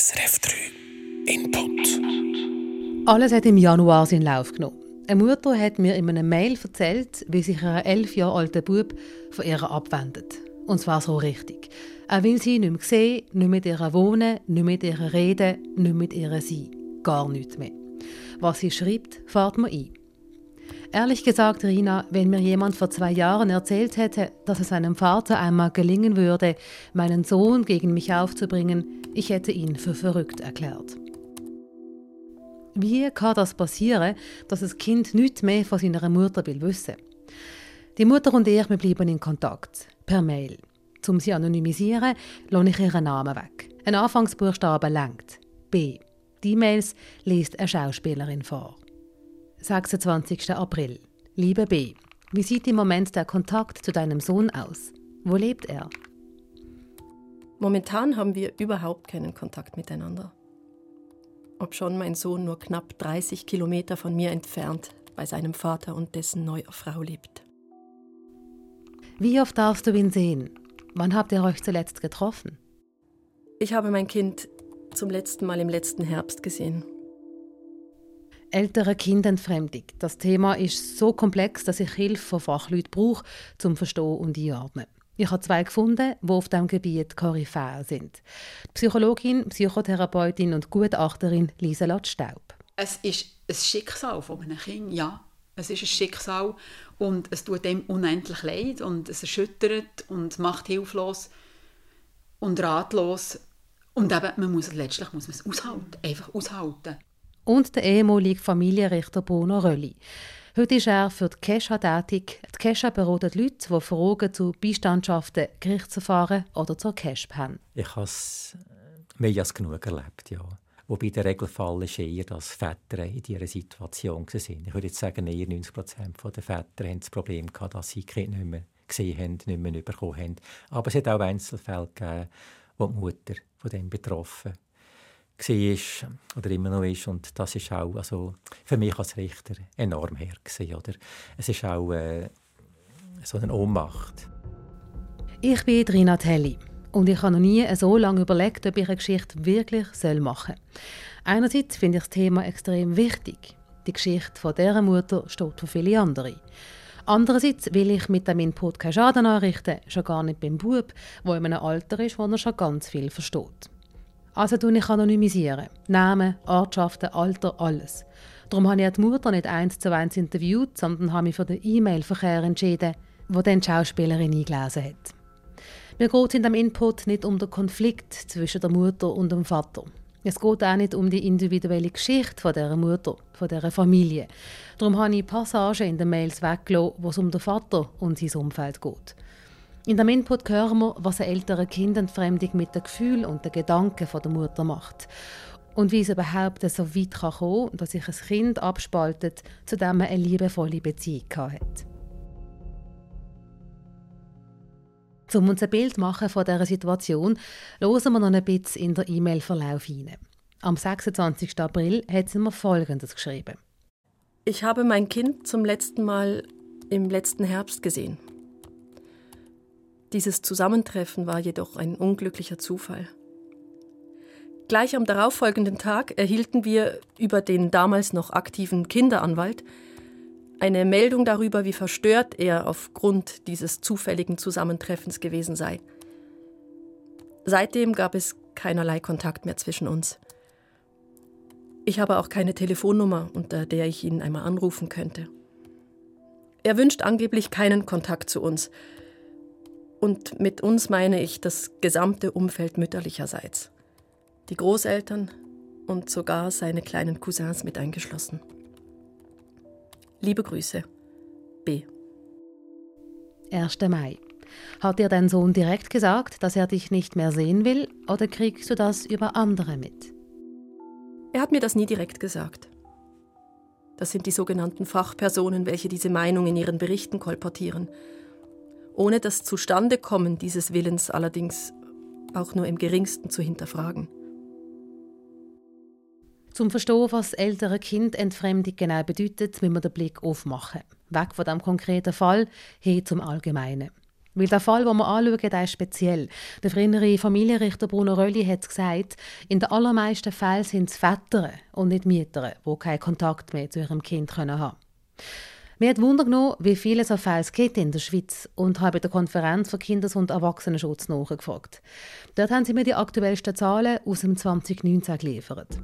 SRF 3 Input. Alles hat im Januar seinen Lauf genommen. Eine Mutter hat mir in einem Mail erzählt, wie sich ihr elf Jahre alter Bub von ihr abwendet. Und zwar so richtig. Er will sie nicht mehr sehen, nicht mit ihr wohnen, nicht mit ihr reden, nicht mit ihr sein. Gar nichts mehr. Was sie schreibt, fährt mir ein. Ehrlich gesagt, Rina, wenn mir jemand vor zwei Jahren erzählt hätte, dass es seinem Vater einmal gelingen würde, meinen Sohn gegen mich aufzubringen, ich hätte ihn für verrückt erklärt. Wie kann das passieren, dass das Kind nichts mehr von seiner Mutter will wissen? Die Mutter und ich wir bleiben in Kontakt, per Mail. Um sie anonymisieren, lasse ich ihren Namen weg. Ein Anfangsbuchstabe lenkt. B. Die E-Mails liest eine Schauspielerin vor. 26. April. Liebe B. Wie sieht im Moment der Kontakt zu deinem Sohn aus? Wo lebt er? Momentan haben wir überhaupt keinen Kontakt miteinander. Obschon mein Sohn nur knapp 30 Kilometer von mir entfernt bei seinem Vater und dessen neuer Frau lebt. Wie oft darfst du ihn sehen? Wann habt ihr euch zuletzt getroffen? Ich habe mein Kind zum letzten Mal im letzten Herbst gesehen. Ältere Kindentfremdung. Das Thema ist so komplex, dass ich Hilfe von Fachleuten brauche, zum Verstehen und Einordnen. Ich habe zwei gefunden, die auf diesem Gebiet Koryphäe sind. Die Psychologin, Psychotherapeutin und Gutachterin Lisa Staub. Es ist ein Schicksal von einem Kind, ja. Es ist ein Schicksal und es tut dem unendlich leid und es erschüttert und macht hilflos und ratlos. Und eben, man muss letztlich muss man es aushalten, einfach aushalten und der ehemalige Familienrichter Bruno Rölli. Heute ist er für die Kesha tätig. Die Kesha beratet Leute, die Fragen zu Beistandschaften, Gerichtsverfahren oder zur Kesp haben. Ich habe es mehr als genug erlebt, ja. Wobei der Regelfall ist eher, dass Väter in dieser Situation waren. Ich würde jetzt sagen, eher 90 Prozent der Väter haben das Problem gehabt, dass sie die Kinder nicht mehr gesehen haben, nicht mehr bekommen haben. Aber es hat auch Einzelfälle gegeben, wo die Mutter von dem betroffen war oder immer noch ist. Und das ist auch also für mich als Richter enorm her. Oder? Es ist auch äh, so eine Ohnmacht. Ich bin Rina Telli und ich habe noch nie so lange überlegt, ob ich eine Geschichte wirklich machen soll. Einerseits finde ich das Thema extrem wichtig. Die Geschichte von dieser Mutter steht für viele andere. Andererseits will ich mit dem Input keinen Schaden anrichten, schon gar nicht beim Bub, der in einem Alter ist, wo er schon ganz viel versteht. Also tue ich anonymisieren. Namen, Ortschaften, Alter, alles. Darum habe ich die Mutter nicht eins zu eins interviewt, sondern habe mich für den E-Mail-Verkehr entschieden, wo dann die Schauspielerin eingelesen hat. Mir geht in dem Input nicht um den Konflikt zwischen der Mutter und dem Vater. Es geht auch nicht um die individuelle Geschichte von dieser Mutter, von dieser Familie. Darum habe ich Passagen in den Mails weggelassen, wo es um den Vater und sein Umfeld geht. In dem Input hören wir, was eine ältere Kindentfremdung mit dem Gefühl und den Gedanken der Mutter macht. Und wie es überhaupt so weit kann kommen dass sich ein Kind abspaltet, zu dem man eine liebevolle Beziehung hat. Um uns ein Bild machen von dieser Situation, hören wir noch ein bisschen in den E-Mail-Verlauf hinein. Am 26. April hat sie mir Folgendes geschrieben. Ich habe mein Kind zum letzten Mal im letzten Herbst gesehen. Dieses Zusammentreffen war jedoch ein unglücklicher Zufall. Gleich am darauffolgenden Tag erhielten wir über den damals noch aktiven Kinderanwalt eine Meldung darüber, wie verstört er aufgrund dieses zufälligen Zusammentreffens gewesen sei. Seitdem gab es keinerlei Kontakt mehr zwischen uns. Ich habe auch keine Telefonnummer, unter der ich ihn einmal anrufen könnte. Er wünscht angeblich keinen Kontakt zu uns, und mit uns meine ich das gesamte Umfeld mütterlicherseits. Die Großeltern und sogar seine kleinen Cousins mit eingeschlossen. Liebe Grüße. B. 1. Mai. Hat dir dein Sohn direkt gesagt, dass er dich nicht mehr sehen will, oder kriegst du das über andere mit? Er hat mir das nie direkt gesagt. Das sind die sogenannten Fachpersonen, welche diese Meinung in ihren Berichten kolportieren ohne das Zustandekommen dieses Willens allerdings auch nur im geringsten zu hinterfragen. Zum Verstehen, was ältere Kindentfremdung genau bedeutet, müssen wir den Blick aufmachen. Weg von dem konkreten Fall hin zum Allgemeinen. Weil der Fall, den wir anschauen, der ist speziell. Der frühere Familienrichter Bruno Rölli hat gesagt, in den allermeisten Fällen sind es Väter und nicht Mütter, die keinen Kontakt mehr zu ihrem Kind haben können. Mir hat Wunder genommen, wie viele so Fälle gibt in der Schweiz und habe bei der Konferenz für Kinders- und Erwachsenenschutz nachgefragt. Dort haben sie mir die aktuellsten Zahlen aus dem 2019 geliefert.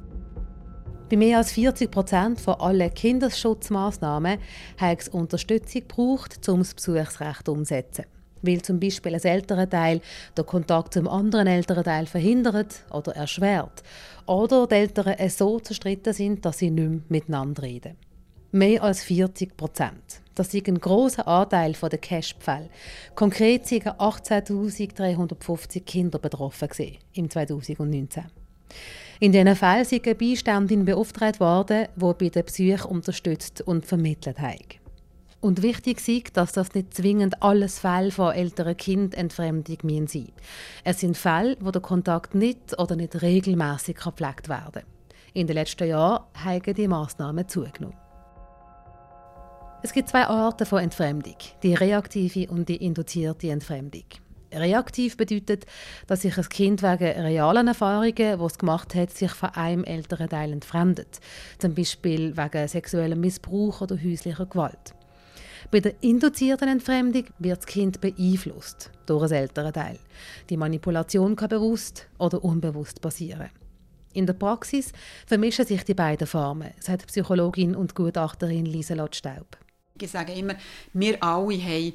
Bei mehr als 40 Prozent von allen Kinderschutzmaßnahmen hat es Unterstützung gebraucht, um das Besuchsrecht umzusetzen. Weil zum Beispiel ein älterer Teil den Kontakt zum anderen älteren Teil verhindert oder erschwert. Oder die Eltern so zerstritten sind, dass sie nicht mehr miteinander reden. Mehr als 40 Prozent. Das ist ein großer Anteil der Cash-Fälle. Konkret waren 18.350 Kinder betroffen im 2019. In diesen Fällen sind eine Beiständin beauftragt worden, die bei der Psyche unterstützt und vermittelt hat. Und wichtig ist, dass das nicht zwingend alles Fälle von älteren Kindentfremdung sein müssen. Es sind Fälle, wo der Kontakt nicht oder nicht regelmäßig gepflegt werden kann. In den letzten Jahren haben die Massnahmen zugenommen. Es gibt zwei Arten von Entfremdung, die reaktive und die induzierte Entfremdung. Reaktiv bedeutet, dass sich ein Kind wegen realen Erfahrungen, die es gemacht hat, sich von einem älteren Teil entfremdet. Zum Beispiel wegen sexuellem Missbrauch oder häuslicher Gewalt. Bei der induzierten Entfremdung wird das Kind beeinflusst durch ein ältere Teil. Die Manipulation kann bewusst oder unbewusst passieren. In der Praxis vermischen sich die beiden Formen, sagt Psychologin und Gutachterin Lieselot Staub. Ich sage immer, wir alle haben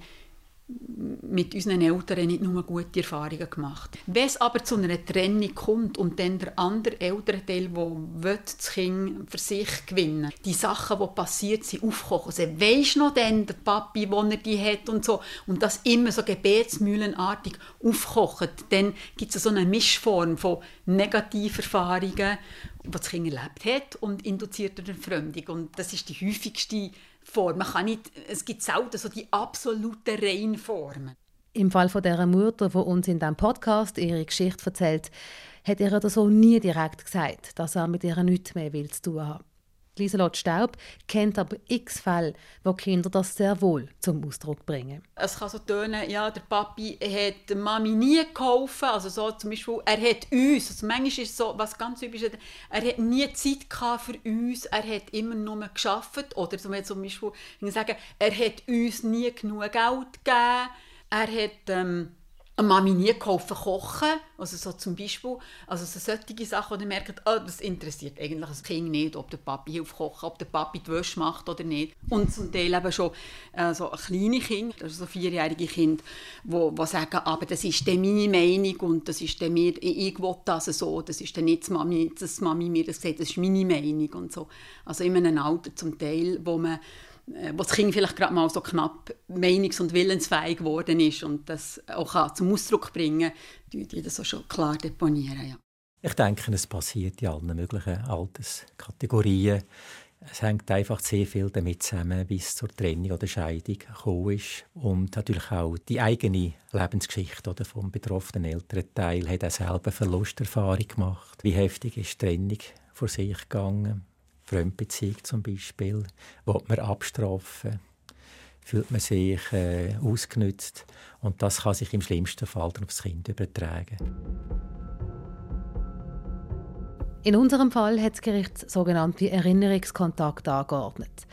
mit unseren Eltern nicht nur gute Erfahrungen gemacht. Wenn es aber zu einer Trennung kommt und dann der andere Elternteil, der das Kind für sich gewinnen will, die Sachen, die passiert sind, aufkochen. Also, weisst noch denn, der Papi, wo er die hat und so, und das immer so gebetsmühlenartig aufkocht, dann gibt es so eine Mischform von Negativerfahrungen, die das Kind erlebt hat und induzierter Entfremdung. Und das ist die häufigste Form. Man kann nicht, es gibt selten so die absoluten Reinformen. Im Fall von dieser Mutter, die uns in diesem Podcast ihre Geschichte erzählt, hat ihr der Sohn nie direkt gesagt, dass er mit ihr nichts mehr will zu tun haben. Lieselot Staub kennt aber x Fälle, wo Kinder das sehr wohl zum Ausdruck bringen. Es kann so tönen, ja, der Papi hat der Mami nie geholfen, also so zum Beispiel, er hat uns, also manchmal ist so, was ganz typisch ist, er hat nie Zeit für uns, er hat immer nur geschafft. Oder zum Beispiel, sagen, er hat uns nie genug Geld gegeben, er hat ähm, Mami nie geholfen kochen, also so zum Beispiel, also so solche Sachen, man merkt, oh, das interessiert eigentlich das Kind nicht, ob der Papi hilft kochen, ob der Papi die Wäsche macht oder nicht. Und zum Teil eben schon äh, so kleine Kinder, also so vierjährige Kinder, wo, wo sagen, aber das ist dann meine Meinung und das ist dann mir, ich will das so, das ist dann nicht das Mami, das Mami mir das sagt, das ist meine Meinung und so. Also in einem Alter zum Teil, wo man wo das Kind vielleicht gerade mal so knapp meinungs- und willensfähig geworden ist und das auch zum Ausdruck bringen kann, die das auch schon klar deponieren. Ja. Ich denke, es passiert in allen möglichen Alterskategorien. Es hängt einfach sehr viel damit zusammen, wie es zur Trennung oder Scheidung gekommen ist. Und natürlich auch die eigene Lebensgeschichte oder vom betroffenen Elternteil hat auch selber Verlusterfahrung gemacht. Wie heftig ist die Trennung vor sich gegangen? Fremdbeziehung zum Beispiel, will man abstrafen, fühlt man sich äh, ausgenützt und das kann sich im schlimmsten Fall dann aufs Kind übertragen. In unserem Fall hat das Gericht sogenannte Erinnerungskontakt angeordnet.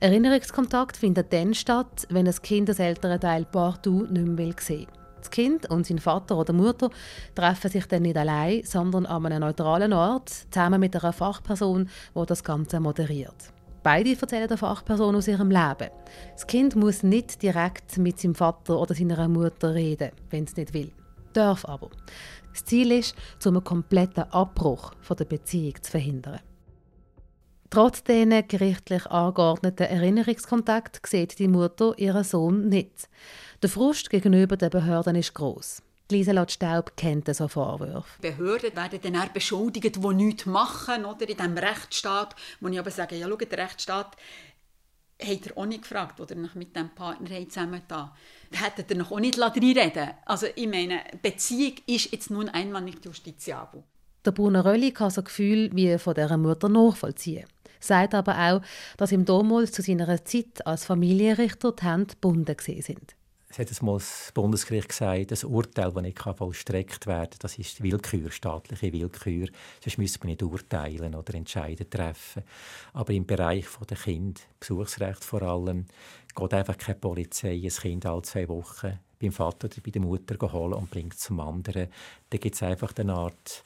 Erinnerungskontakt findet dann statt, wenn das Kind das ältere Teil partout nicht mehr sehen will. Das Kind und sein Vater oder Mutter treffen sich dann nicht allein, sondern an einem neutralen Ort, zusammen mit einer Fachperson, die das Ganze moderiert. Beide erzählen der Fachperson aus ihrem Leben. Das Kind muss nicht direkt mit seinem Vater oder seiner Mutter reden, wenn es nicht will. Darf aber. Das Ziel ist, einen kompletten Abbruch der Beziehung zu verhindern. Trotz diesen gerichtlich angeordneten Erinnerungskontakt sieht die Mutter ihren Sohn nicht. Der Frust gegenüber den Behörden ist groß. Lieselot Staub kennt so Vorwürfe. Behörden werden dann auch beschuldigt, die nichts machen, oder? In diesem Rechtsstaat, wo ich aber sage, ja, schau, der Rechtsstaat hat er auch nicht gefragt, oder nach mit dem Partner zusammen da. Hätte er noch auch nicht reinreden Also ich meine, Beziehung ist jetzt nun einmal nicht justiziabel. Der Bruno Rölli kann so Gefühl wie von dieser Mutter nachvollziehen. Sagt aber auch, dass ihm damals zu seiner Zeit als Familienrichter die Hände gebunden sind. es hat mal das Bundesgericht gesagt, das Urteil, das nicht vollstreckt werden kann, das ist Willkür, staatliche Willkür. Sonst müsste man nicht urteilen oder Entscheidungen treffen. Aber im Bereich der Kind, Besuchsrecht vor allem, geht einfach keine Polizei ein Kind alle zwei Wochen beim Vater oder bei der Mutter holen und bringt es zum anderen. Da gibt es einfach eine Art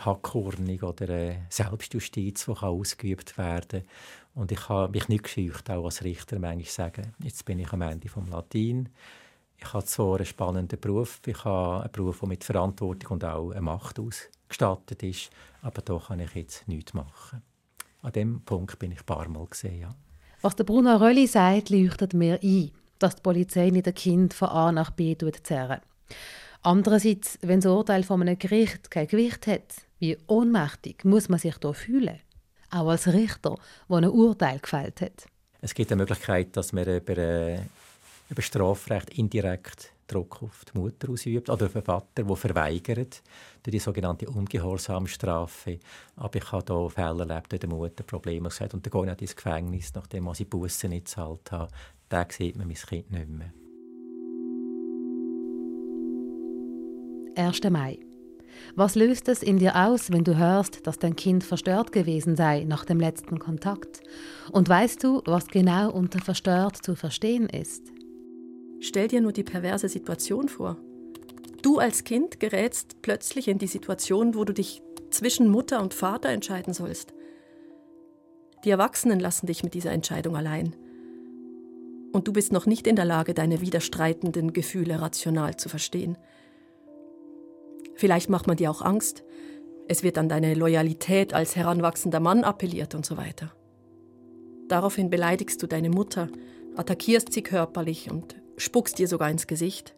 Hackordnung oder eine Selbstjustiz, die ausgeübt werden kann. Und ich habe mich nicht gescheucht, auch als Richter manchmal sagen, jetzt bin ich am Ende vom Latin. Ich habe zwar einen spannenden Beruf, ich habe einen Beruf, der mit Verantwortung und auch Macht ausgestattet ist, aber da kann ich jetzt nichts machen. An dem Punkt bin ich ein paar Mal gesehen, ja. Was der Bruno Rölli sagt, leuchtet mir ein, dass die Polizei nicht ein Kind von A nach B zerren. Andererseits, wenn das Urteil von einem Gericht kein Gewicht hat, wie ohnmächtig muss man sich da fühlen? Auch als Richter, der ein Urteil gefällt hat. Es gibt eine Möglichkeit, dass man über, äh, über Strafrecht indirekt Druck auf die Mutter ausübt oder auf den Vater, der verweigert durch die sogenannte Ungehorsamstrafe. Aber ich habe hier Fälle erlebt, wo die Mutter Probleme gesagt und dann gehe ich ins Gefängnis, nachdem ich Bussen nicht gezahlt habe. Da sieht man mein Kind nicht mehr. 1. Mai. Was löst es in dir aus, wenn du hörst, dass dein Kind verstört gewesen sei nach dem letzten Kontakt? Und weißt du, was genau unter verstört zu verstehen ist? Stell dir nur die perverse Situation vor. Du als Kind gerätst plötzlich in die Situation, wo du dich zwischen Mutter und Vater entscheiden sollst. Die Erwachsenen lassen dich mit dieser Entscheidung allein. Und du bist noch nicht in der Lage, deine widerstreitenden Gefühle rational zu verstehen. Vielleicht macht man dir auch Angst. Es wird an deine Loyalität als heranwachsender Mann appelliert und so weiter. Daraufhin beleidigst du deine Mutter, attackierst sie körperlich und spuckst ihr sogar ins Gesicht.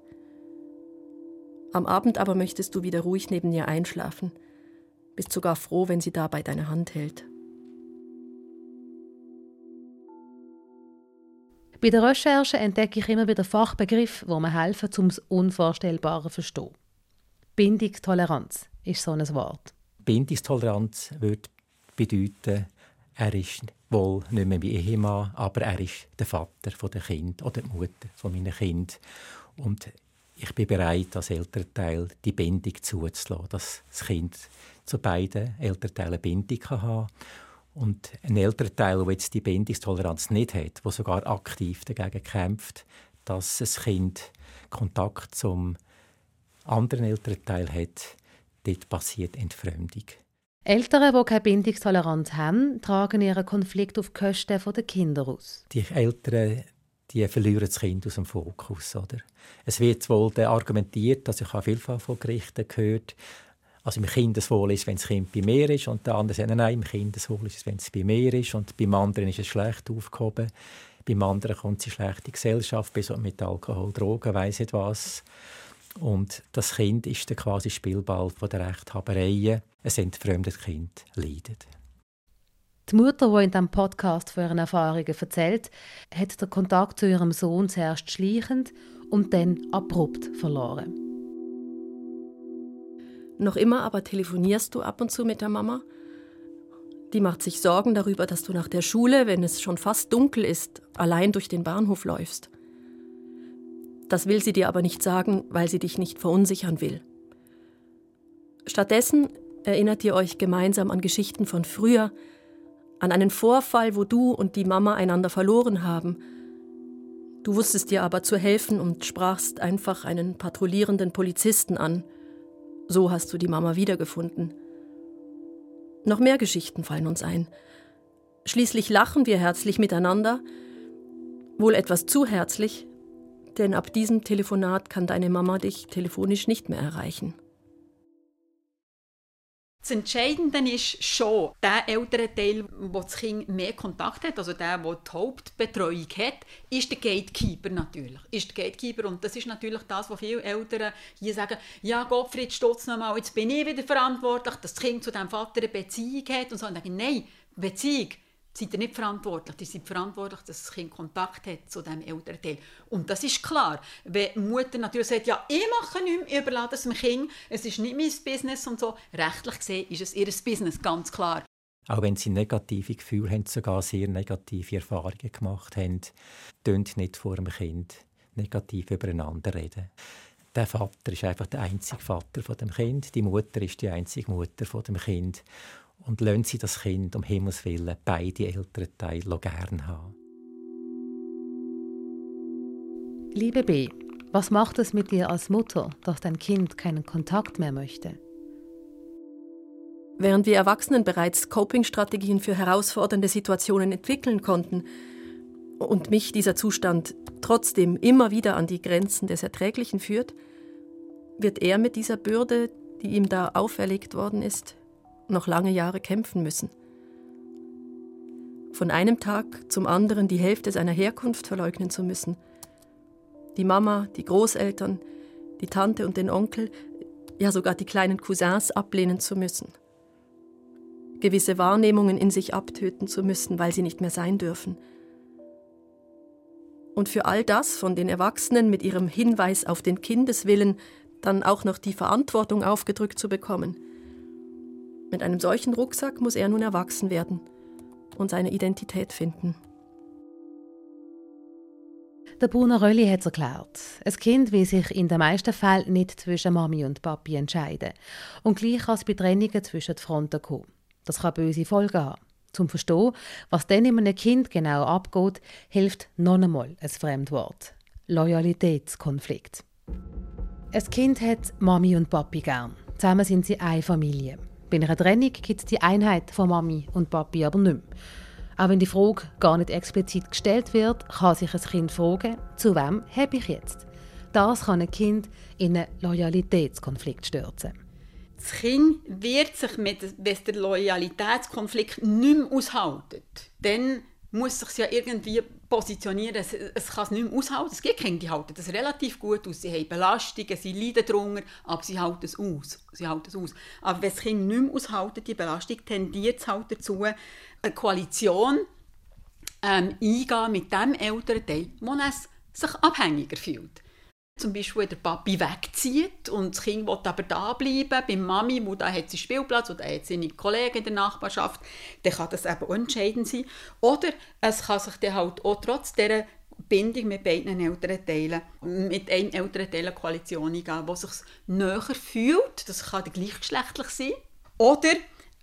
Am Abend aber möchtest du wieder ruhig neben ihr einschlafen, bist sogar froh, wenn sie dabei deine Hand hält. Bei der Recherche entdecke ich immer wieder Fachbegriffe, wo mir helfen, um das Unvorstellbare zu verstehen. Bindungstoleranz ist so ein Wort. Bindungstoleranz würde bedeuten, er ist wohl nicht mehr mein Ehemann, aber er ist der Vater der Kind oder die Mutter von meinen Kind. Und ich bin bereit, als Elternteil die Bindung zuzulassen, dass das Kind zu beiden Elternteilen Bindung haben kann. Und ein Elternteil, der jetzt die Bindungstoleranz nicht hat, der sogar aktiv dagegen kämpft, dass das Kind Kontakt zum anderen Elternteil hat, dort passiert Entfremdung. Eltern, die keine Bindungstoleranz haben, tragen ihren Konflikt auf die Kosten der Kinder aus. Die Eltern die verlieren das Kind aus dem Fokus. Oder? Es wird wohl argumentiert, dass ich habe vielfach von Gerichten gehört, also im Kindeswohl ist, wenn das Kind bei mir ist und der andere sagt, nein, im Kindeswohl ist es, wenn es bei mir ist und beim anderen ist es schlecht aufgehoben. Beim anderen kommt sie schlechte Gesellschaft, bis mit Alkohol, Drogen, weiss nicht was. Und das Kind ist dann quasi Spielball von der Rechthaberei. Ein entfremdetes Kind leidet. Die Mutter, die in diesem Podcast von ihren Erfahrungen erzählt, hat den Kontakt zu ihrem Sohn zuerst schleichend und dann abrupt verloren. Noch immer aber telefonierst du ab und zu mit der Mama? Die macht sich Sorgen darüber, dass du nach der Schule, wenn es schon fast dunkel ist, allein durch den Bahnhof läufst. Das will sie dir aber nicht sagen, weil sie dich nicht verunsichern will. Stattdessen erinnert ihr euch gemeinsam an Geschichten von früher, an einen Vorfall, wo du und die Mama einander verloren haben. Du wusstest dir aber zu helfen und sprachst einfach einen patrouillierenden Polizisten an. So hast du die Mama wiedergefunden. Noch mehr Geschichten fallen uns ein. Schließlich lachen wir herzlich miteinander, wohl etwas zu herzlich, denn ab diesem Telefonat kann deine Mama dich telefonisch nicht mehr erreichen. Das Entscheidende ist schon der ältere Teil, wo das Kind mehr Kontakt hat, also der, der die Hauptbetreuung hat, ist der Gatekeeper natürlich. Ist der Gatekeeper und das ist natürlich das, was viele Eltern hier sagen, ja Gottfried, stutz nochmal, jetzt bin ich wieder verantwortlich, dass das Kind zu dem Vater eine Beziehung hat und so. Und sagen, nein, Beziehung seid ihr nicht verantwortlich. Ihr seid verantwortlich, dass das Kind Kontakt hat zu diesem Elternteil. Und das ist klar. Wenn die Mutter natürlich sagt, ja, ich mache nichts, ich überlasse es dem Kind, es ist nicht mein Business und so, rechtlich gesehen ist es ihr Business, ganz klar. Auch wenn sie negative Gefühle haben, sogar sehr negative Erfahrungen gemacht haben, tönt nicht vor dem Kind. negativ übereinander reden. Der Vater ist einfach der einzige Vater von dem Kind, die Mutter ist die einzige Mutter von dem Kind und lassen sie das Kind um Himmels willen beide Elternteile gerne haben. Liebe B, was macht es mit dir als Mutter, dass dein Kind keinen Kontakt mehr möchte? Während wir Erwachsenen bereits Coping-Strategien für herausfordernde Situationen entwickeln konnten und mich dieser Zustand trotzdem immer wieder an die Grenzen des Erträglichen führt, wird er mit dieser Bürde, die ihm da auferlegt worden ist, noch lange Jahre kämpfen müssen. Von einem Tag zum anderen die Hälfte seiner Herkunft verleugnen zu müssen. Die Mama, die Großeltern, die Tante und den Onkel, ja sogar die kleinen Cousins ablehnen zu müssen. Gewisse Wahrnehmungen in sich abtöten zu müssen, weil sie nicht mehr sein dürfen. Und für all das von den Erwachsenen mit ihrem Hinweis auf den Kindeswillen dann auch noch die Verantwortung aufgedrückt zu bekommen – mit einem solchen Rucksack muss er nun erwachsen werden und seine Identität finden. Der Bruno Rölli hat es erklärt. Ein Kind will sich in den meisten Fällen nicht zwischen Mami und Papi entscheiden. Und gleich kann es bei Trennungen zwischen den Fronten kommen. Das kann böse Folgen haben. Zum Verstehen, was dann in einem Kind genau abgeht, hilft noch einmal ein Fremdwort. Loyalitätskonflikt. Ein Kind hat Mami und Papi gern. Zusammen sind sie eine Familie. Bei einer Trennung gibt es die Einheit von Mami und Papi aber nicht mehr. Auch wenn die Frage gar nicht explizit gestellt wird, kann sich ein Kind fragen, zu wem habe ich jetzt? Das kann ein Kind in einen Loyalitätskonflikt stürzen. Das Kind wird sich, mit, wenn der Loyalitätskonflikt nicht mehr aushalten, dann muss sich ja irgendwie positionieren. Es, es kann es nicht mehr aushalten. Es gibt Kinder, die halten das relativ gut aus. Sie haben Belastungen, sie leiden darunter, aber sie halten es aus. Sie halten es aus. Aber wenn das Kind nicht mehr aushalten, die Belastung, tendiert es halt dazu, eine Koalition ähm, eingehen mit dem Elternteil, es sich abhängiger fühlt. Zum Beispiel, wenn der Papi wegzieht und das Kind will aber da bleiben, bei Mami, wo da hat sie Spielplatz oder hat seine Kollegen in der Nachbarschaft, dann kann das eben entscheidend sein. Oder es kann sich dann halt auch trotz dieser Bindung mit beiden Elternteilen, mit einem Elternteil eine Koalition eingehen, die sich näher fühlt. Das kann gleichgeschlechtlich sein. Oder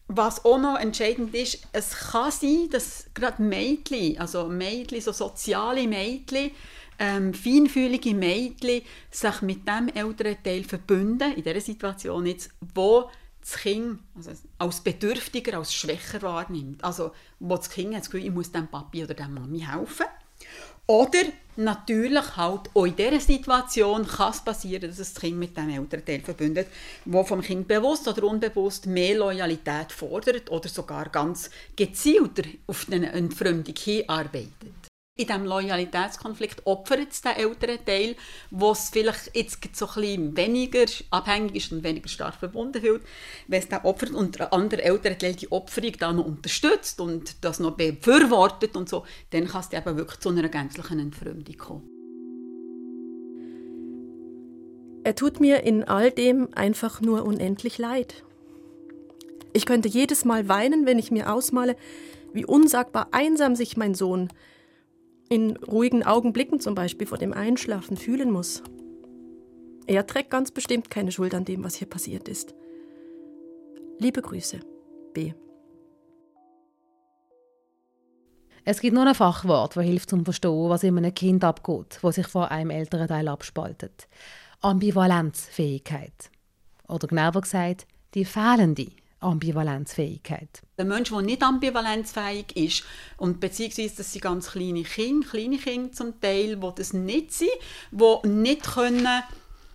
was auch noch entscheidend ist, es kann sein, dass gerade Mädchen, also Mädchen, so soziale Mädchen, ähm, feinfühlige Mädchen sich mit dem älteren Teil verbünden, in dieser Situation jetzt, wo das Kind also als bedürftiger, als schwächer wahrnimmt. Also wo das Kind das Gefühl, ich muss dem Papi oder der Mami helfen. Oder natürlich halt auch in dieser Situation kann es passieren, dass das Kind mit dem älteren Teil verbündet, wo vom Kind bewusst oder unbewusst mehr Loyalität fordert oder sogar ganz gezielter auf eine Entfremdung hinarbeitet in diesem Loyalitätskonflikt opfert es den älteren Teil, wo es vielleicht jetzt so ein weniger abhängig ist und weniger stark verbunden fühlt, wenn es den opfert und der andere ältere Teil die Opferung dann noch unterstützt und das noch befürwortet und so, dann kann es eben wirklich zu einer gänzlichen Entfremdung kommen. Er tut mir in all dem einfach nur unendlich leid. Ich könnte jedes Mal weinen, wenn ich mir ausmale, wie unsagbar einsam sich mein Sohn in ruhigen Augenblicken zum Beispiel vor dem Einschlafen fühlen muss. Er trägt ganz bestimmt keine Schuld an dem, was hier passiert ist. Liebe Grüße, B. Es gibt nur ein Fachwort, das hilft zum Verstehen, was in einem Kind abgeht, wo sich vor einem älteren Teil abspaltet. Ambivalenzfähigkeit. Oder genauer gesagt, die fehlende Ambivalenzfähigkeit. Der Mensch, der nicht ambivalenzfähig ist, und beziehungsweise das sind ganz kleine Kinder, kleine Kinder zum Teil, die das nicht sind, die nicht können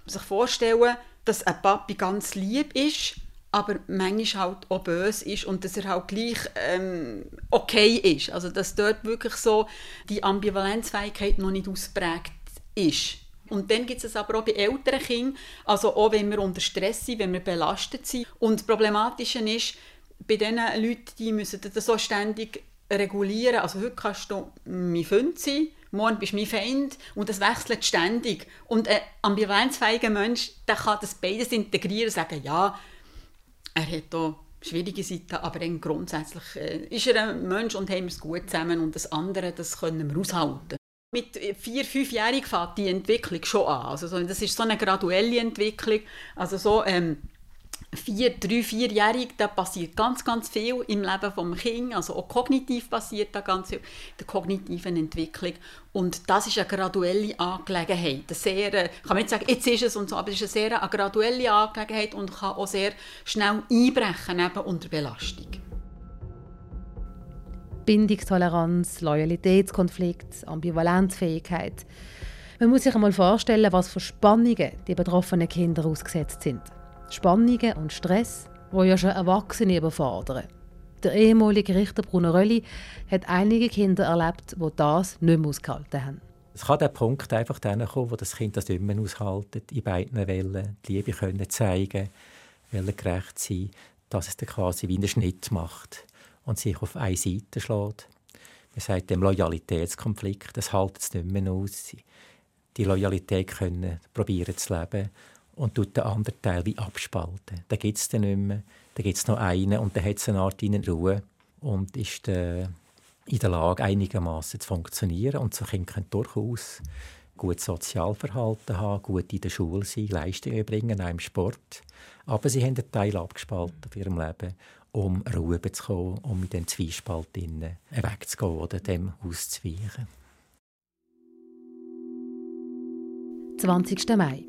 sich vorstellen dass ein Papi ganz lieb ist, aber manchmal halt auch böse ist und dass er halt gleich ähm, okay ist. Also dass dort wirklich so die Ambivalenzfähigkeit noch nicht ausprägt ist. Und dann gibt es aber auch bei älteren Kindern, also auch wenn wir unter Stress sind, wenn wir belastet sind. Und das Problematische ist, bei diesen Leuten, die müssen das so ständig regulieren. Also heute kannst du mein Freund sein, morgen bist du mein Feind und das wechselt ständig. Und ein ambivalenzfähiger Mensch, der kann das beides integrieren und sagen, ja, er hat hier schwierige Seiten, aber grundsätzlich äh, ist er ein Mensch und haben wir es gut zusammen und das andere, das können wir aushalten. Mit vier, fünfjährig fängt die Entwicklung schon an. Also das ist so eine graduelle Entwicklung. Also so ähm, vier, drei, vierjährig, da passiert ganz, ganz viel im Leben des Kindes. Also auch kognitiv passiert da ganz viel, der kognitiven Entwicklung. Und das ist eine graduelle Angelegenheit. Eine sehr, äh, kann nicht sagen, jetzt ist es und so, aber es ist eine sehr eine graduelle Angelegenheit und kann auch sehr schnell einbrechen eben unter Belastung. Bindungstoleranz, Loyalitätskonflikt, Ambivalenzfähigkeit. Man muss sich einmal vorstellen, was für Spannungen die betroffenen Kinder ausgesetzt sind. Spannungen und Stress, wo ja schon Erwachsene überfordern. Der ehemalige Richter Bruno Rölli hat einige Kinder erlebt, die das nicht mehr ausgehalten haben. Es kann der Punkt einfach dann kommen, wo das Kind das nicht mehr aushaltet, in beiden Wellen die Liebe können zeigen, Wellen gerecht sein, dass es dann quasi wie einen Schnitt macht und sich auf eine Seite schlägt. Man sagt dem Loyalitätskonflikt, das hält es nicht mehr aus. Die Loyalität können probieren zu leben und tut den anderen Teil wie abspalten. Da gibt es dann nicht mehr. Da gibt es noch einen und dann hat es eine Art in Ruhe und ist äh, in der Lage, einigermaßen zu funktionieren. Und so Kinder können durchaus gut Sozialverhalten haben, gut in der Schule sein, Leistungen erbringen, auch im Sport. Aber sie haben einen Teil abgespalten auf ihrem Leben um Ruhe zu kommen, um mit dem Zwiespalt wegzugehen oder dem auszuweichen. 20. Mai.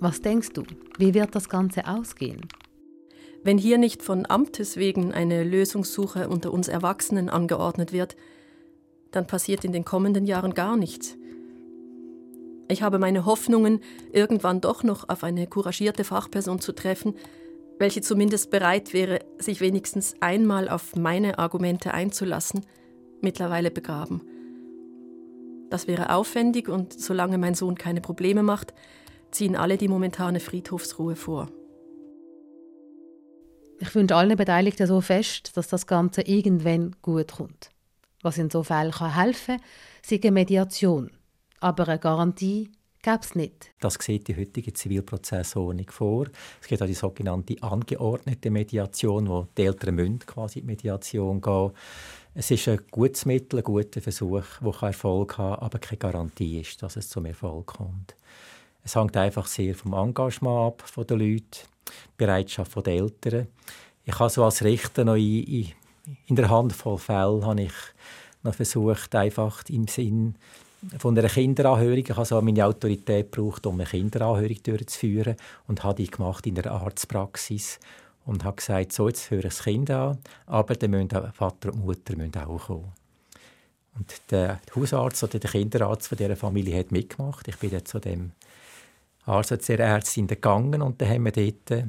Was denkst du, wie wird das Ganze ausgehen? Wenn hier nicht von Amtes wegen eine Lösungssuche unter uns Erwachsenen angeordnet wird, dann passiert in den kommenden Jahren gar nichts. Ich habe meine Hoffnungen, irgendwann doch noch auf eine couragierte Fachperson zu treffen, welche zumindest bereit wäre, sich wenigstens einmal auf meine Argumente einzulassen, mittlerweile begraben. Das wäre aufwendig und solange mein Sohn keine Probleme macht, ziehen alle die momentane Friedhofsruhe vor. Ich wünsche allen Beteiligten so fest, dass das Ganze irgendwann gut kommt. Was in so Fällen helfen kann, ist eine Mediation. Aber eine Garantie gäbe es nicht. Das sieht die heutige Zivilprozessordnung vor. Es gibt auch die sogenannte angeordnete Mediation, wo die Eltern müssen quasi in die Mediation gehen. Es ist ein gutes Mittel, ein guter Versuch, der Erfolg haben kann, aber keine Garantie ist, dass es zum Erfolg kommt. Es hängt einfach sehr vom Engagement ab der Leute, Bereitschaft der Eltern. Ich habe so als Richter noch in, in der Handvoll Fälle habe ich noch versucht, einfach im Sinn von einer Kinderanhörung. Ich habe also meine Autorität gebraucht, um eine Kinderanhörung durchzuführen und habe die gemacht in der Arztpraxis und habe gesagt, so, jetzt höre ich das Kind an, aber dann müssen auch Vater und Mutter müssen auch kommen. Und der Hausarzt oder der Kinderarzt von dieser Familie hat mitgemacht. Ich bin dann zu dem Arzt, der Ärztin gegangen und dann haben wir dort äh,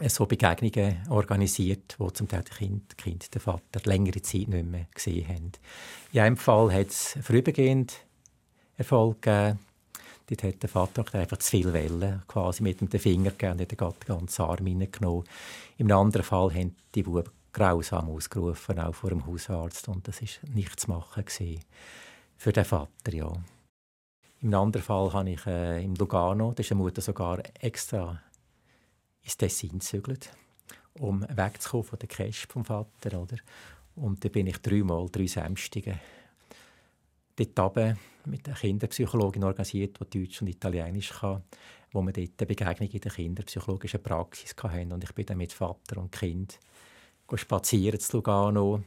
so Begegnungen organisiert, wo zum Teil das Kind, kind den Vater längere Zeit nicht mehr gesehen haben. In einem Fall hat es vorübergehend Erfolg gegeben. Dort hat der Vater einfach zu viel Wellen quasi mit dem Finger gegeben und hat den ganzen Arm hineingenommen. Im anderen Fall haben die Buben grausam ausgerufen, auch vor dem Hausarzt. Und das war nichts zu machen für den Vater, ja. Im anderen Fall habe ich äh, im Lugano, da ist eine Mutter sogar extra ins Tessin gezügelt, um wegzukommen von der Cash vom Vater. Oder? Und da bin ich dreimal, drei Samstage dort oben mit einer Kinderpsychologin organisiert, die Deutsch und Italienisch kann, wo wir dort eine Begegnung in der kinderpsychologischen Praxis hatten. Und ich bin dann mit Vater und Kind spazieren zu Lugano.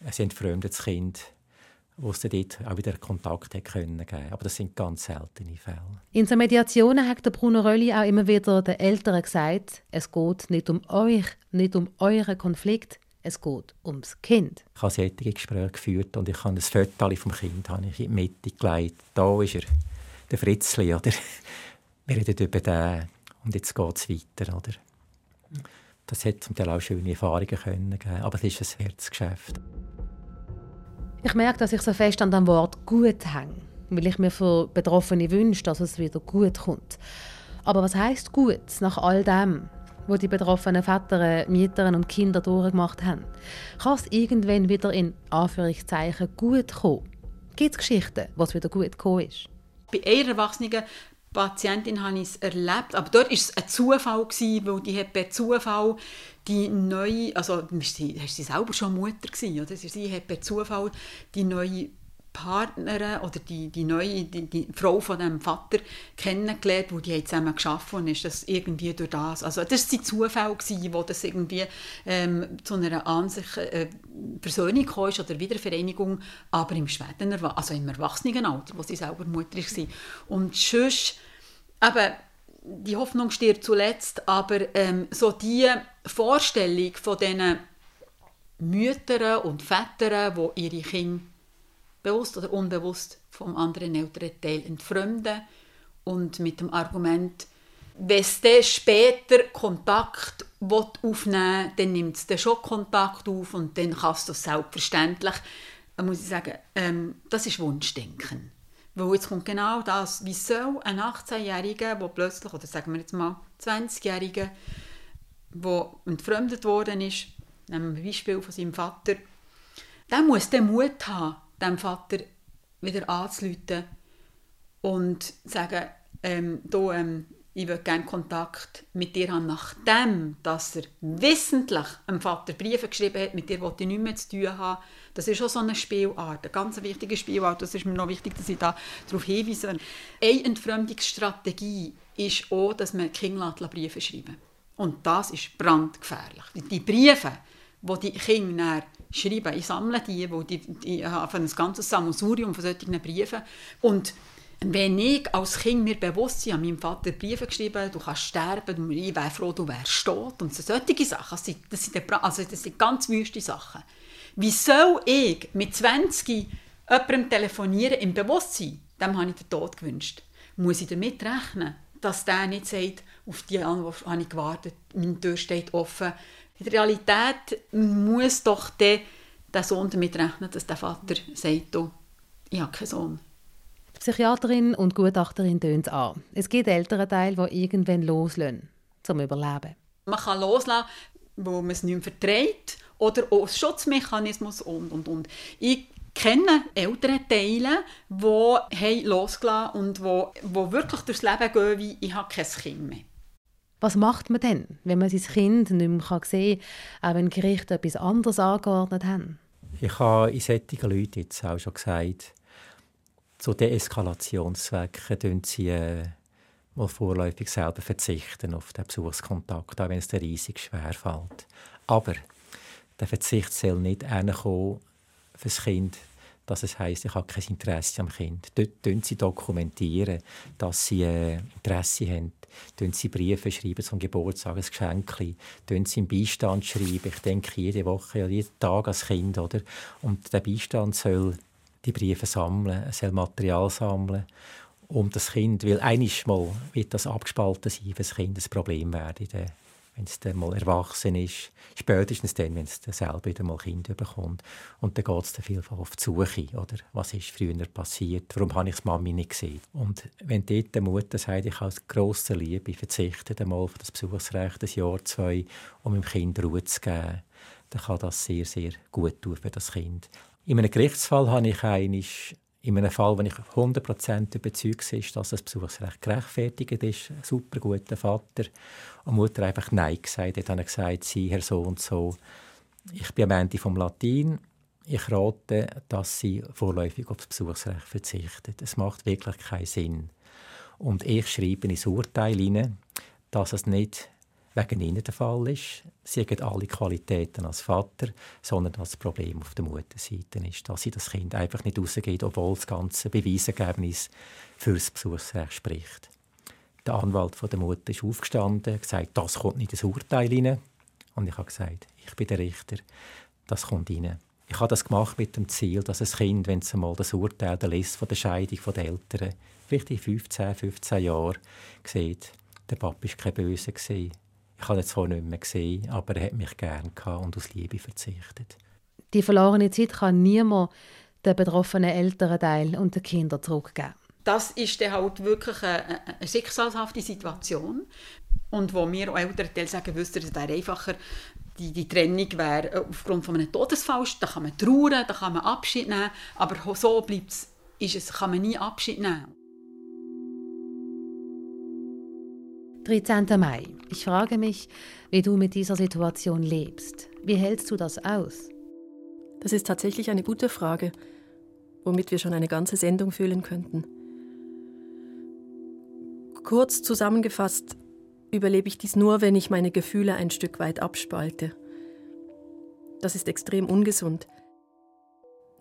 Es sind das Kind wo es dort auch wieder Kontakt hat können geben. Aber das sind ganz seltene Fälle. In so Mediationen hat der Bruno Rölli auch immer wieder den Eltern gesagt, es geht nicht um euch, nicht um euren Konflikt, es geht ums Kind. Ich habe solche Gespräche geführt und ich habe ein Foto vom Kind habe ich in die Mitte gelegt. Da ist er, der Fritzli. Oder? Wir reden über den und jetzt geht es weiter. Oder? Das hat zum Teil auch schöne Erfahrungen können geben, aber es ist ein Herzgeschäft. Ich merke, dass ich so fest an dem Wort gut hänge, weil ich mir für Betroffene wünsche, dass es wieder gut kommt. Aber was heißt gut nach all dem, wo die betroffenen Väter, Mieter und Kinder durchgemacht haben? Kann es irgendwann wieder in Anführungszeichen gut kommen? Gibt es Geschichten, wo es wieder gut gekommen ist? Bei einer erwachsenen Patientin habe ich es erlebt, aber dort war es ein Zufall, weil die hat per Zufall die neue, also sie, sie selber schon Mutter gewesen, oder? Sie hat per Zufall die neue Partnerin oder die, die neue die, die Frau von dem Vater kennengelernt, wo die haben zusammen geschaffen und ist das irgendwie durch das, also das waren Zufälle gewesen, wo das irgendwie ähm, zu einer Ansicht äh, Versöhnung kam oder Wiedervereinigung, aber im späten, also im Erwachsenenalter, wo sie selber Mutter war. Und sonst, aber die Hoffnung stirbt zuletzt, aber ähm, so die Vorstellung von diesen Müttern und Vätern, die ihre Kinder bewusst oder unbewusst vom anderen älteren Teil entfremden und mit dem Argument, wenn dann später Kontakt aufnehmen will, dann nimmt es schon Kontakt auf und dann kannst du selbstverständlich, dann muss ich sagen, ähm, das ist Wunschdenken. Weil jetzt kommt genau das, wie soll ein 18-Jähriger, der plötzlich, oder sagen wir jetzt mal 20-Jähriger, der entfremdet worden ist, nehmen wir ein Beispiel von seinem Vater, der muss den Mut haben, dem Vater wieder anzuleiten und zu sagen, ähm, du, ähm, ich würde gerne Kontakt mit dir haben, nachdem dass er wissentlich dem Vater Briefe geschrieben hat, mit dir wollte ich nichts mehr zu tun haben. Das ist auch so eine Spielart, eine ganz wichtige Spielart. Das ist mir noch wichtig, dass ich da darauf hinweise. Eine Entfremdungsstrategie ist auch, dass man Kinder Briefe schreiben Und das ist brandgefährlich. Die Briefe, die die Kinder schreiben. Ich sammle die, wo die, die habe ein ganzes Sammelsurium von solchen Briefen. Und wenn ich als Kind mir bewusst habe meinem Vater Briefe geschrieben, du kannst sterben, ich wäre froh, du wärst tot. Und so solche Sachen, das sind, das sind, also das sind ganz wüste Sachen. Wie soll ich mit 20 jemandem telefonieren im Bewusstsein? Dem habe ich den Tod gewünscht. Muss ich damit rechnen, dass der nicht sagt, auf die Antwort habe ich gewartet, meine Tür steht offen, in der Realität muss doch der, der Sohn damit rechnen, dass der Vater sagt, oh, ich habe keinen Sohn. Die Psychiaterin und Gutachterin tönt an. Es gibt ältere Teile, die irgendwann loslösen, zum Überleben. Man kann loslassen, wo man es nicht mehr verträgt oder als Schutzmechanismus und, und, und. Ich kenne ältere Teile, die losgelassen und wo, wo wirklich durchs Leben gehen, wie ich habe kein Kind mehr. Was macht man denn, wenn man sein Kind nicht mehr sehen kann, auch wenn Gerichte etwas anderes angeordnet haben? Ich habe in solchen Leuten jetzt auch schon gesagt, zu Deeskalationszwecken tun sie äh, mal vorläufig selber verzichten auf den Besuchskontakt, auch wenn es dir riesig schwer fällt. Aber der Verzicht soll nicht kommen für das Kind, dass es heisst, ich habe kein Interesse am Kind. Dort sie dokumentieren, dass sie äh, Interesse haben Schreiben sie Briefe schreiben zum Geburtstag, ein Geschenk. Schreiben sie im Beistand schreiben. Ich denke jede Woche, jeden Tag als Kind. Oder? Und der Beistand soll die Briefe sammeln, soll Material sammeln um das Kind, weil einiges Mal wird das abgespalten sein, wenn das Kind ein Problem werden wenn es dann mal erwachsen ist, spätestens dann, wenn es dann selber wieder mal Kinder bekommt. Und dann geht es dann vielfach auf die Suche, oder? Was ist früher passiert? Warum habe ich die Mami nicht gesehen? Und wenn dort die Mutter sagt, ich aus grosser Liebe verzichte einmal auf das Besuchsrecht, ein Jahr, zwei, um dem Kind Ruhe zu geben, dann kann das sehr, sehr gut tun für das Kind. In einem Gerichtsfall habe ich eigentlich in einem Fall, wenn ich 100% überzeugt bin, dass das Besuchsrecht gerechtfertigt ist, ein super guter Vater, und Mutter einfach Nein gesagt hat, dann gesagt, sie, Herr so und so, ich bin am Ende vom Latin, ich rate, dass sie vorläufig auf das Besuchsrecht verzichtet. Es macht wirklich keinen Sinn. Und ich schreibe ins Urteil hinein, dass es nicht wegen ihnen der Fall ist. Sie haben alle Qualitäten als Vater, sondern dass das Problem auf der Mutterseite ist, dass sie das Kind einfach nicht rausgeht, obwohl das ganze Beweisergebnis für das Besuchsrecht spricht. Der Anwalt von der Mutter ist aufgestanden, und gesagt, das kommt nicht ins Urteil rein. Und ich habe gesagt, ich bin der Richter, das kommt rein. Ich habe das gemacht mit dem Ziel, dass ein Kind, wenn es einmal das Urteil liest von der Scheidung der Eltern, vielleicht in 15, 15 Jahren, sieht, der Papa war kein Böse. Ich habe ihn zwar nicht mehr gesehen, aber er hat mich gern und aus Liebe verzichtet. Die verlorene Zeit kann niemand den betroffenen Elternteil und den Kindern zurückgeben. Das ist dann halt wirklich eine, eine schicksalshafte Situation. Und wo wir Elternteile sagen, wüsste es wäre einfacher, die, die Trennung wäre aufgrund von einem Todesfall, da kann man trauern, da kann man Abschied nehmen, aber so bleibt ist es, kann man nie Abschied nehmen. 13. Mai. Ich frage mich, wie du mit dieser Situation lebst. Wie hältst du das aus? Das ist tatsächlich eine gute Frage. womit wir schon eine ganze Sendung füllen könnten. Kurz zusammengefasst überlebe ich dies nur, wenn ich meine Gefühle ein Stück weit abspalte. Das ist extrem ungesund.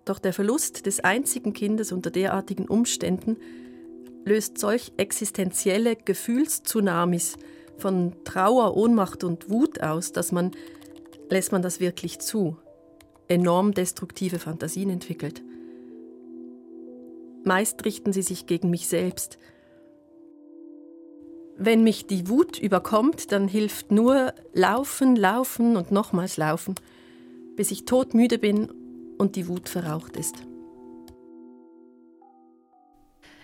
Doch der Verlust des einzigen Kindes unter derartigen Umständen löst solch existenzielle Gefühlstsunamis von Trauer, Ohnmacht und Wut aus, dass man, lässt man das wirklich zu, enorm destruktive Fantasien entwickelt. Meist richten sie sich gegen mich selbst. Wenn mich die Wut überkommt, dann hilft nur Laufen, Laufen und nochmals Laufen, bis ich todmüde bin und die Wut verraucht ist.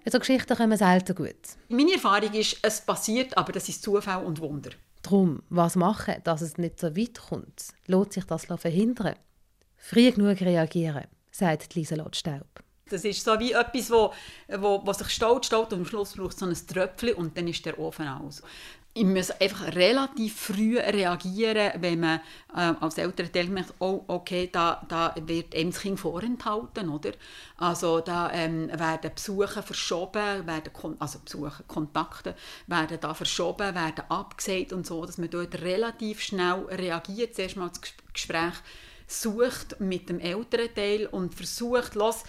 So Geschichten kommen selten gut. Meine Erfahrung ist, es passiert, aber das ist Zufall und Wunder. Drum, was machen, dass es nicht so weit kommt? Lohnt sich das verhindern? Früh genug reagieren, sagt Lieselot Staub. Das ist so wie etwas, wo, wo, wo sich staut, staut und am Schluss braucht es so ein Tröpfchen und dann ist der Ofen aus ich muss einfach relativ früh reagieren, wenn man äh, als Elternteil merkt, oh, okay, da, da wird eben das Kind vorenthalten, oder? Also da ähm, werden Besuche verschoben, werden also Besuche, Kontakte werden da verschoben, werden abgesagt und so, dass man dort relativ schnell reagiert, zuerst mal das Gespräch sucht mit dem Elternteil und versucht, los,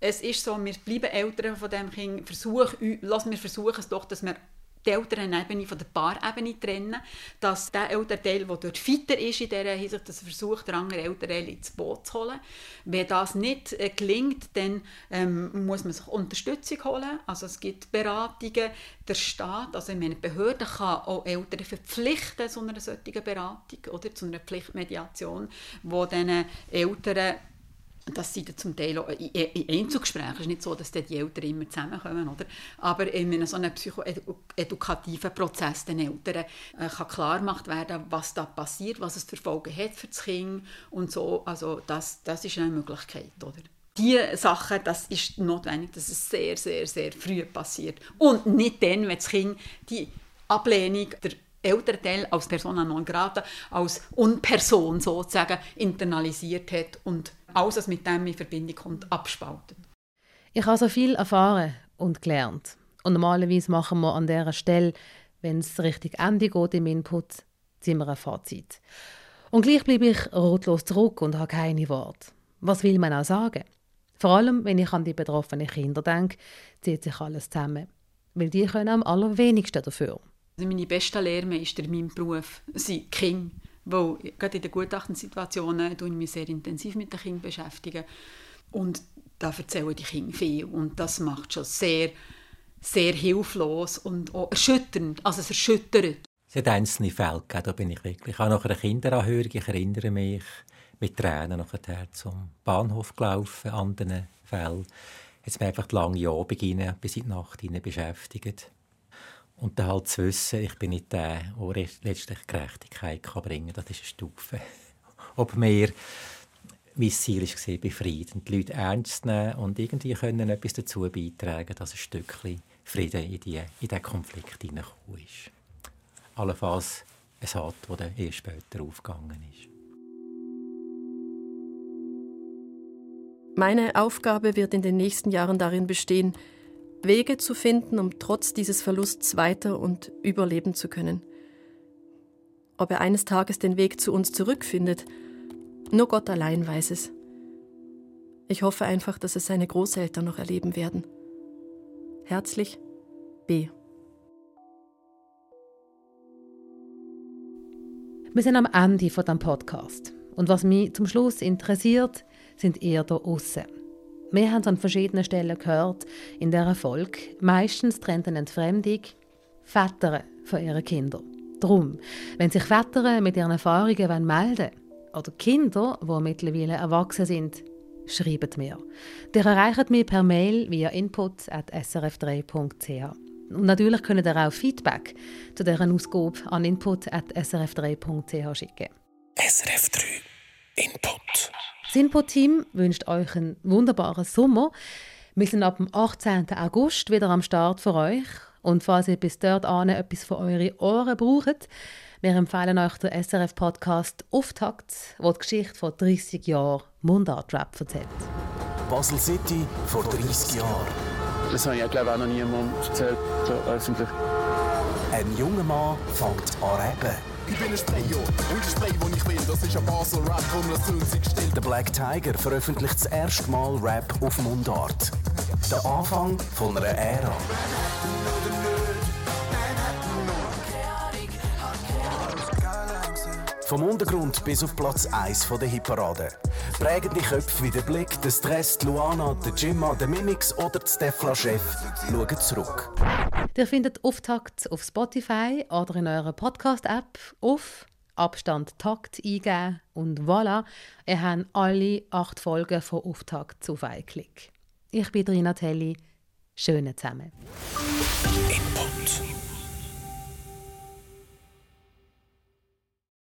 es ist so, wir bleiben Eltern von dem Kind, versuch, lass, wir versuchen es doch, dass wir die Elternebene von der Paarebene trennen, dass der Elternteil, der dort fitter ist in dieser Hinsicht, dass er versucht, den anderen Elternteil ins Boot zu holen. Wenn das nicht äh, gelingt, dann ähm, muss man sich Unterstützung holen. Also es gibt Beratungen, der Staat, also meine Behörde kann auch Eltern verpflichten zu einer solchen Beratung oder zu einer Pflichtmediation, wo diesen Eltern das sind zum Teil auch in Einzelgesprächen. Es ist nicht so, dass die Eltern immer zusammenkommen. Oder? Aber in so einem psychoedukativen Prozess den Eltern äh, kann klar gemacht werden, was da passiert, was es für Folgen hat für das Kind und so. Also das, das ist eine Möglichkeit. Oder? Diese Sachen, das ist notwendig, dass es sehr, sehr, sehr früh passiert. Und nicht dann, wenn das Kind die Ablehnung der Elternteil als Persona non grata, als Unperson sozusagen internalisiert hat und alles, was mit dem in Verbindung kommt, abspaltet. Ich habe so viel erfahren und gelernt. Und normalerweise machen wir an dieser Stelle, wenn es richtig Ende geht im Input, ziehen wir ein Fazit. Und gleich bleibe ich rotlos zurück und habe keine Worte. Was will man auch sagen? Vor allem, wenn ich an die betroffenen Kinder denke, zieht sich alles zusammen. Weil die können am allerwenigsten dafür. Also meine besten Lehrmeister in meinem Beruf sind Kinder. Weil gerade in den Gutachtensituationen ich mich sehr intensiv mit den Kindern beschäftigen. Und da erzählen die Kinder viel. Und das macht schon sehr, sehr hilflos und auch erschütternd. Also es erschüttert. Es hat einzelne Fälle da bin ich wirklich. Auch nach einer Kinderanhörung, ich erinnere mich, mit Tränen nachher zum Bahnhof gelaufen, anderen Fällen. Jetzt mir einfach lange Abend bis in die Nacht beschäftigt. Und dann halt zu wissen, ich bin nicht der, der letztlich Gerechtigkeit bringen kann, das ist eine Stufe. Ob mir mein Ziel war, befrieden, die Leute ernst nehmen und irgendwie können etwas dazu beitragen, dass ein Stückchen Frieden in, die, in diesen Konflikt hineingekommen ist. Allenfalls ein Hat, dann erst später aufgegangen ist. Meine Aufgabe wird in den nächsten Jahren darin bestehen, Wege zu finden, um trotz dieses Verlusts weiter und überleben zu können. Ob er eines Tages den Weg zu uns zurückfindet, nur Gott allein weiß es. Ich hoffe einfach, dass es seine Großeltern noch erleben werden. Herzlich, B. Wir sind am Ende von dem Podcast. Und was mich zum Schluss interessiert, sind ihr da außen. Wir haben es an verschiedenen Stellen gehört in dieser Folge. Meistens trennt eine Entfremdung Väter von ihren Kindern. Darum, wenn sich Väter mit ihren Erfahrungen melden wollen, oder Kinder, die mittlerweile erwachsen sind, schreibt mir. Ihr erreicht mich per Mail via input.srf3.ch. Und natürlich könnt ihr auch Feedback zu deren Ausgabe an input.srf3.ch schicken. SRF3 Input. Das Input-Team wünscht euch einen wunderbaren Sommer. Wir sind ab dem 18. August wieder am Start für euch. Und falls ihr bis dort etwas für eure Ohren braucht, wir empfehlen euch den SRF-Podcast Auftakt, wo die Geschichte von 30 Jahren Mundart-Rap erzählt. Basel City vor 30 Jahren. Das habe ich, glaube ich, auch noch niemandem erzählt, so öffentlich. Ein junger Mann fängt an rappen. Ich bin ein Sprayer und ich spray, wo ich will. Das ist ein Basel Rap, um das Kunst gestellt. Der Black Tiger veröffentlicht das erste Mal Rap auf Mundart. Der Anfang von einer Ära. Vom Untergrund bis auf Platz 1 der Hitparade. Prägende Köpfe wie der Blick, der Stress, die Luana, der Jimma, der Mimix oder der Stefla-Chef schauen zurück. Ihr findet Auftakt auf Spotify oder in eurer Podcast-App auf Abstand Takt eingeben und voilà, ihr habt alle acht Folgen von Auftakt auf einen Klick. Ich bin Rina Telli. Schöne zusammen. Input.